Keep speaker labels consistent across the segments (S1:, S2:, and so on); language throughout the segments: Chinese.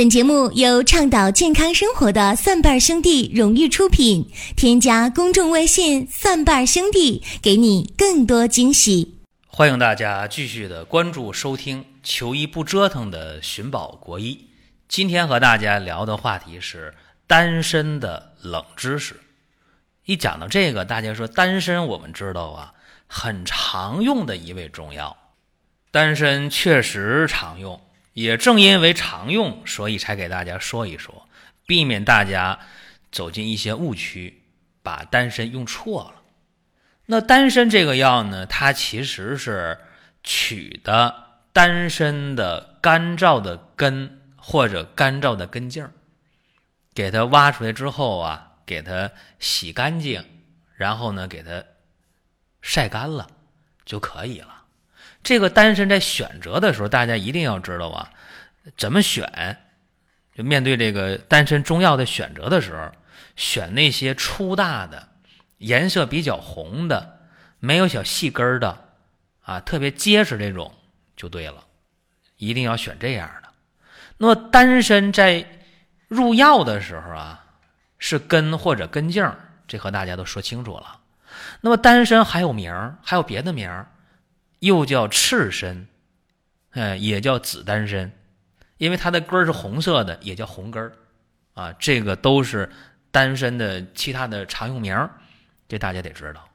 S1: 本节目由倡导健康生活的蒜瓣兄弟荣誉出品。添加公众微信“蒜瓣兄弟”，给你更多惊喜。
S2: 欢迎大家继续的关注收听“求医不折腾”的寻宝国医。今天和大家聊的话题是单身的冷知识。一讲到这个，大家说单身，我们知道啊，很常用的一味中药。单身确实常用。也正因为常用，所以才给大家说一说，避免大家走进一些误区，把丹参用错了。那丹参这个药呢，它其实是取的丹参的干燥的根或者干燥的根茎，给它挖出来之后啊，给它洗干净，然后呢，给它晒干了就可以了。这个单身在选择的时候，大家一定要知道啊，怎么选？就面对这个单身中药的选择的时候，选那些粗大的、颜色比较红的、没有小细根的啊，特别结实这种就对了。一定要选这样的。那么单身在入药的时候啊，是根或者根茎，这和大家都说清楚了。那么单身还有名儿，还有别的名儿。又叫赤参，哎，也叫紫丹参，因为它的根儿是红色的，也叫红根儿，啊，这个都是丹参的其他的常用名儿，这大家得知道。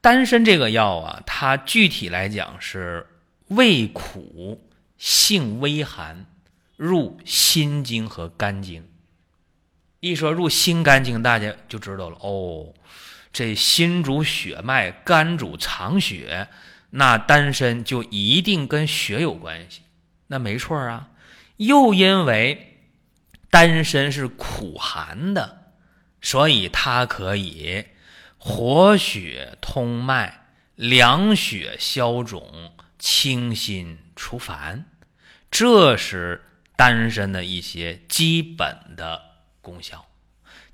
S2: 丹参这个药啊，它具体来讲是味苦、性微寒，入心经和肝经。一说入心肝经，大家就知道了哦，这心主血脉，肝主藏血。那丹参就一定跟血有关系，那没错啊。又因为丹参是苦寒的，所以它可以活血通脉、凉血消肿、清心除烦，这是丹参的一些基本的功效。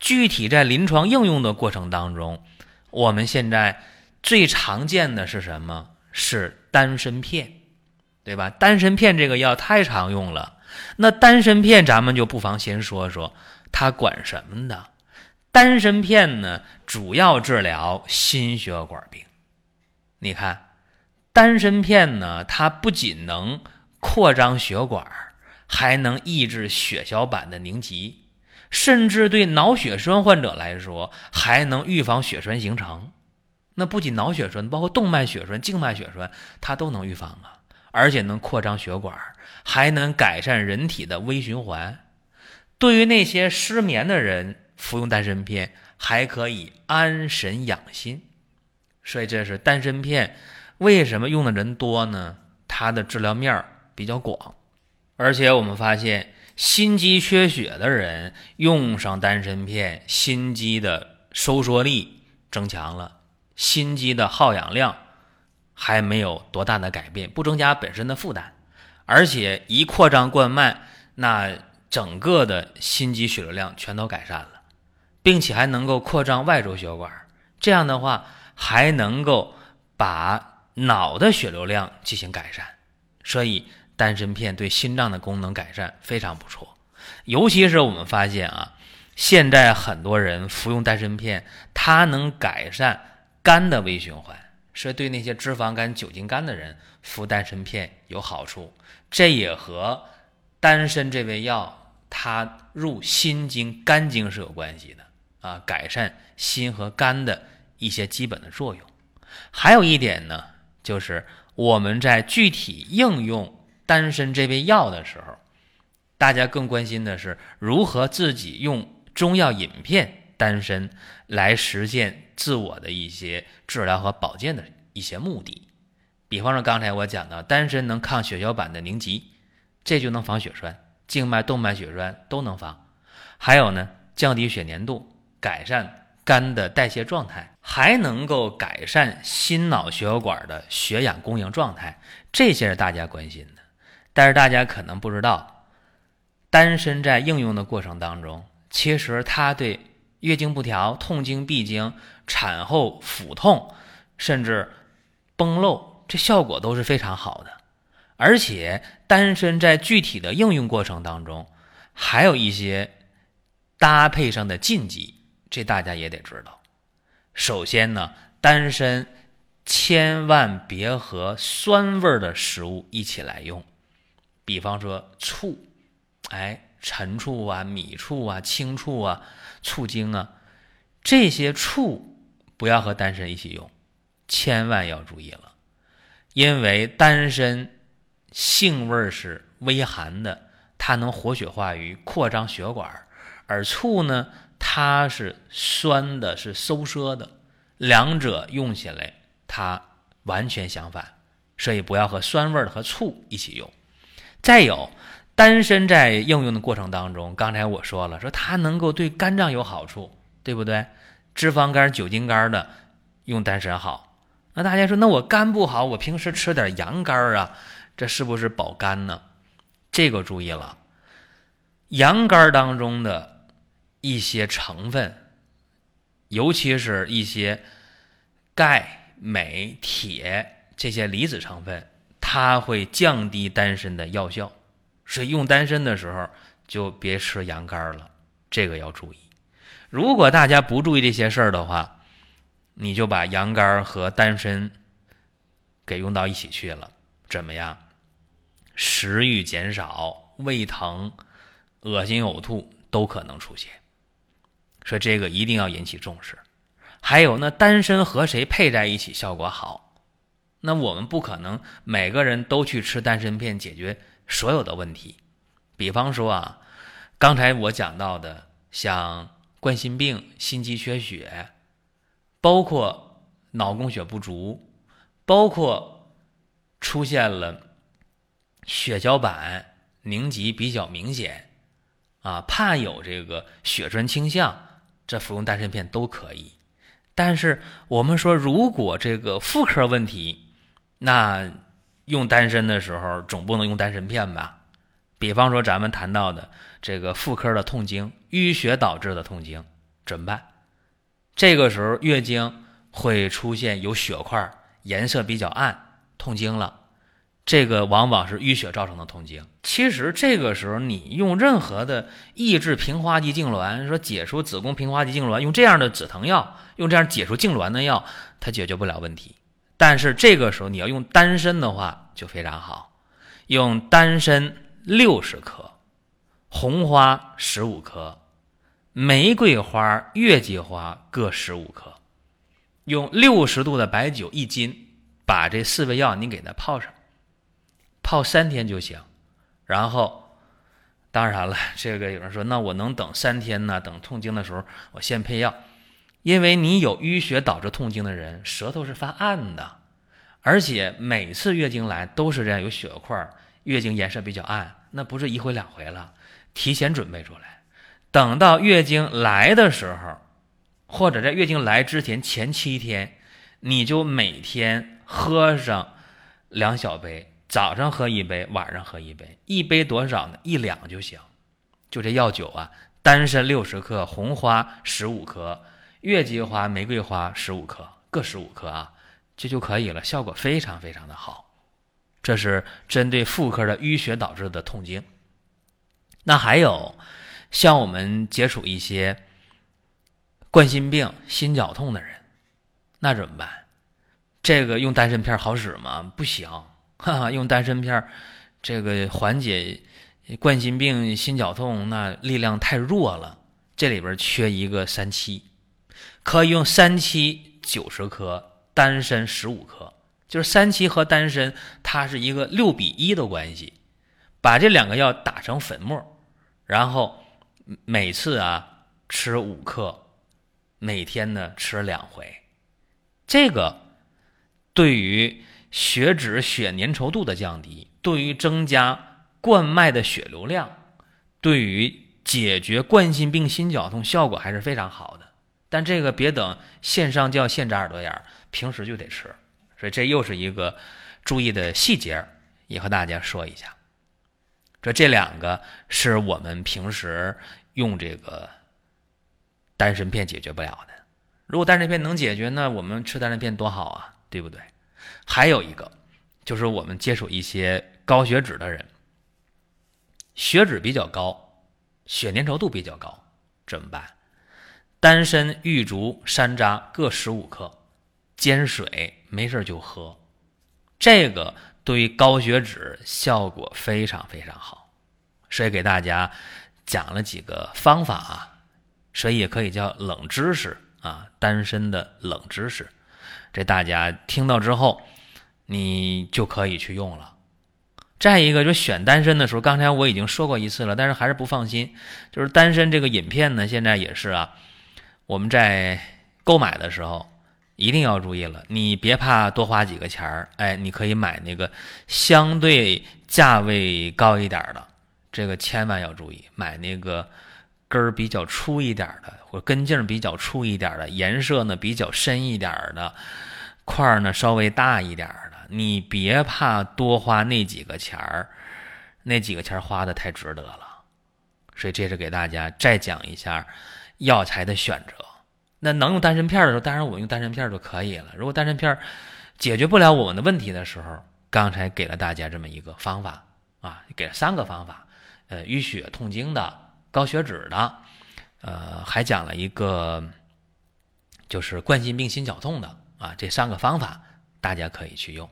S2: 具体在临床应用的过程当中，我们现在最常见的是什么？是丹参片，对吧？丹参片这个药太常用了。那丹参片，咱们就不妨先说说它管什么的。丹参片呢，主要治疗心血管病。你看，丹参片呢，它不仅能扩张血管，还能抑制血小板的凝集，甚至对脑血栓患者来说，还能预防血栓形成。那不仅脑血栓，包括动脉血栓、静脉血栓，它都能预防啊，而且能扩张血管，还能改善人体的微循环。对于那些失眠的人，服用丹参片还可以安神养心。所以这是丹参片为什么用的人多呢？它的治疗面比较广，而且我们发现心肌缺血的人用上丹参片，心肌的收缩力增强了。心肌的耗氧量还没有多大的改变，不增加本身的负担，而且一扩张冠脉，那整个的心肌血流量全都改善了，并且还能够扩张外周血管，这样的话还能够把脑的血流量进行改善，所以丹参片对心脏的功能改善非常不错，尤其是我们发现啊，现在很多人服用丹参片，它能改善。肝的微循环，是对那些脂肪肝、酒精肝的人服丹参片有好处。这也和丹参这味药它入心经、肝经是有关系的啊，改善心和肝的一些基本的作用。还有一点呢，就是我们在具体应用丹参这味药的时候，大家更关心的是如何自己用中药饮片。单身来实现自我的一些治疗和保健的一些目的，比方说刚才我讲到，单身能抗血小板的凝集，这就能防血栓，静脉动脉血栓都能防。还有呢，降低血粘度，改善肝的代谢状态，还能够改善心脑血管的血氧供应状态，这些是大家关心的。但是大家可能不知道，丹参在应用的过程当中，其实它对月经不调、痛经、闭经、产后腹痛，甚至崩漏，这效果都是非常好的。而且丹参在具体的应用过程当中，还有一些搭配上的禁忌，这大家也得知道。首先呢，丹参千万别和酸味的食物一起来用，比方说醋，哎，陈醋啊、米醋啊、青醋啊、醋精啊，这些醋不要和丹参一起用，千万要注意了，因为丹参性味是微寒的，它能活血化瘀、扩张血管，而醋呢，它是酸的，是收缩的。两者用起来，它完全相反，所以不要和酸味儿和醋一起用。再有，丹参在应用的过程当中，刚才我说了，说它能够对肝脏有好处，对不对？脂肪肝、酒精肝的用丹参好。那大家说，那我肝不好，我平时吃点羊肝啊，这是不是保肝呢？这个注意了，羊肝当中的一些成分。尤其是一些钙、镁、铁这些离子成分，它会降低丹参的药效，所以用丹参的时候就别吃羊肝了，这个要注意。如果大家不注意这些事儿的话，你就把羊肝和丹参给用到一起去了，怎么样？食欲减少、胃疼、恶心、呕吐都可能出现。说这个一定要引起重视，还有那丹参和谁配在一起效果好？那我们不可能每个人都去吃丹参片解决所有的问题。比方说啊，刚才我讲到的像冠心病、心肌缺血，包括脑供血不足，包括出现了血小板凝集比较明显啊，怕有这个血栓倾向。这服用丹参片都可以，但是我们说，如果这个妇科问题，那用丹参的时候总不能用丹参片吧？比方说咱们谈到的这个妇科的痛经、淤血导致的痛经怎么办？这个时候月经会出现有血块，颜色比较暗，痛经了。这个往往是淤血造成的痛经。其实这个时候，你用任何的抑制平滑肌痉挛，说解除子宫平滑肌痉挛，用这样的止疼药，用这样解除痉挛的药，它解决不了问题。但是这个时候你要用丹参的话，就非常好，用丹参六十克，红花十五克，玫瑰花、月季花各十五克，用六十度的白酒一斤，把这四味药你给它泡上。泡三天就行，然后，当然了，这个有人说，那我能等三天呢？等痛经的时候，我先配药，因为你有淤血导致痛经的人，舌头是发暗的，而且每次月经来都是这样，有血块，月经颜色比较暗，那不是一回两回了，提前准备出来，等到月经来的时候，或者在月经来之前前七天，你就每天喝上两小杯。早上喝一杯，晚上喝一杯，一杯多少呢？一两就行。就这药酒啊，丹参六十克，红花十五克，月季花、玫瑰花十五克，各十五克啊，这就可以了，效果非常非常的好。这是针对妇科的淤血导致的痛经。那还有像我们接触一些冠心病、心绞痛的人，那怎么办？这个用丹参片好使吗？不行。哈哈，用丹参片这个缓解冠心病、心绞痛，那力量太弱了。这里边缺一个三七，可以用三七九十克，丹参十五克，就是三七和丹参，它是一个六比一的关系。把这两个药打成粉末，然后每次啊吃五克，每天呢吃两回。这个对于。血脂、血粘稠度的降低，对于增加冠脉的血流量，对于解决冠心病、心绞痛效果还是非常好的。但这个别等线上叫现扎耳朵眼儿，平时就得吃。所以这又是一个注意的细节，也和大家说一下。这这两个是我们平时用这个丹参片解决不了的。如果丹参片能解决，那我们吃丹参片多好啊，对不对？还有一个，就是我们接触一些高血脂的人，血脂比较高，血粘稠度比较高，怎么办？丹参、玉竹、山楂各十五克，煎水，没事就喝。这个对于高血脂效果非常非常好，所以给大家讲了几个方法啊，所以也可以叫冷知识啊，丹参的冷知识。这大家听到之后，你就可以去用了。再一个，就选丹参的时候，刚才我已经说过一次了，但是还是不放心。就是丹参这个饮片呢，现在也是啊。我们在购买的时候一定要注意了，你别怕多花几个钱儿，哎，你可以买那个相对价位高一点的，这个千万要注意，买那个根儿比较粗一点的，或根茎比较粗一点的，颜色呢比较深一点的，块儿呢稍微大一点的，你别怕多花那几个钱儿，那几个钱花的太值得了。所以这是给大家再讲一下。药材的选择，那能用丹参片的时候，当然我用丹参片就可以了。如果丹参片解决不了我们的问题的时候，刚才给了大家这么一个方法啊，给了三个方法，呃，淤血痛经的、高血脂的，呃，还讲了一个就是冠心病、心绞痛的啊，这三个方法大家可以去用。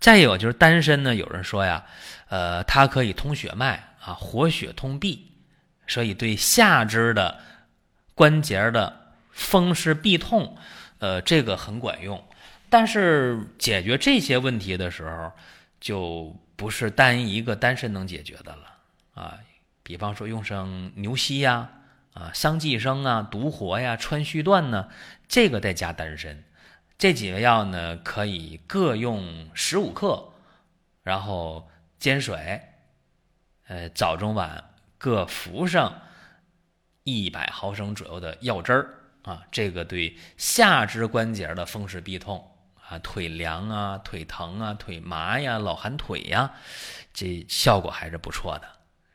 S2: 再有就是丹参呢，有人说呀，呃，它可以通血脉啊，活血通闭，所以对下肢的。关节的风湿痹痛，呃，这个很管用，但是解决这些问题的时候，就不是单一个丹参能解决的了啊。比方说用上牛膝呀，啊，桑寄生啊，独活呀，川续断呢，这个再加丹参，这几味药呢，可以各用十五克，然后煎水，呃，早中晚各服上。一百毫升左右的药汁儿啊，这个对下肢关节的风湿痹痛啊，腿凉啊、腿疼啊、腿麻呀、老寒腿呀，这效果还是不错的。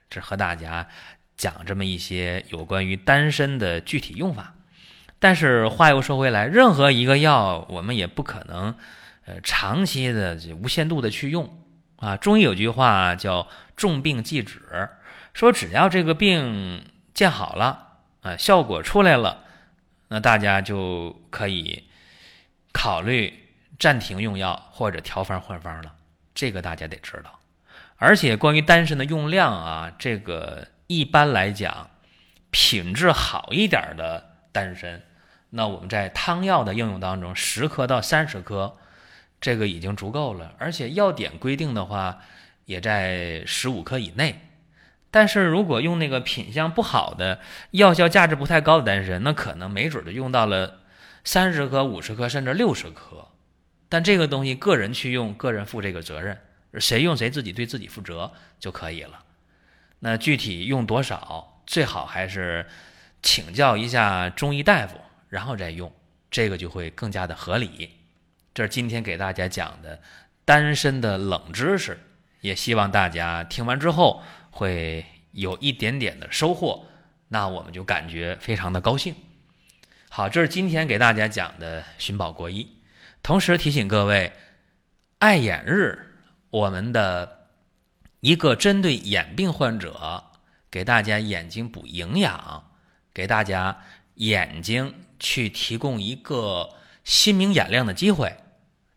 S2: 这和大家讲这么一些有关于丹参的具体用法。但是话又说回来，任何一个药我们也不可能呃长期的无限度的去用啊。中医有句话叫“重病忌止”，说只要这个病。见好了啊，效果出来了，那大家就可以考虑暂停用药或者调方换方了。这个大家得知道。而且关于丹参的用量啊，这个一般来讲，品质好一点的丹参，那我们在汤药的应用当中，十克到三十克，这个已经足够了。而且药典规定的话，也在十五克以内。但是如果用那个品相不好的、药效价值不太高的丹参，那可能没准就用到了三十克、五十克甚至六十克。但这个东西个人去用，个人负这个责任，谁用谁自己对自己负责就可以了。那具体用多少，最好还是请教一下中医大夫，然后再用，这个就会更加的合理。这是今天给大家讲的丹参的冷知识，也希望大家听完之后。会有一点点的收获，那我们就感觉非常的高兴。好，这是今天给大家讲的寻宝国医，同时提醒各位，爱眼日我们的一个针对眼病患者，给大家眼睛补营养，给大家眼睛去提供一个心明眼亮的机会，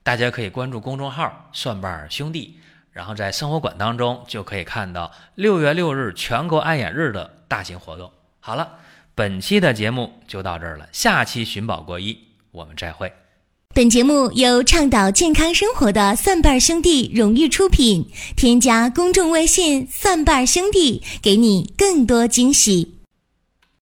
S2: 大家可以关注公众号“蒜瓣兄弟”。然后在生活馆当中就可以看到六月六日全国爱眼日的大型活动。好了，本期的节目就到这儿了，下期寻宝国医我们再会。
S1: 本节目由倡导健康生活的蒜瓣兄弟荣誉出品，添加公众微信“蒜瓣兄弟”，给你更多惊喜。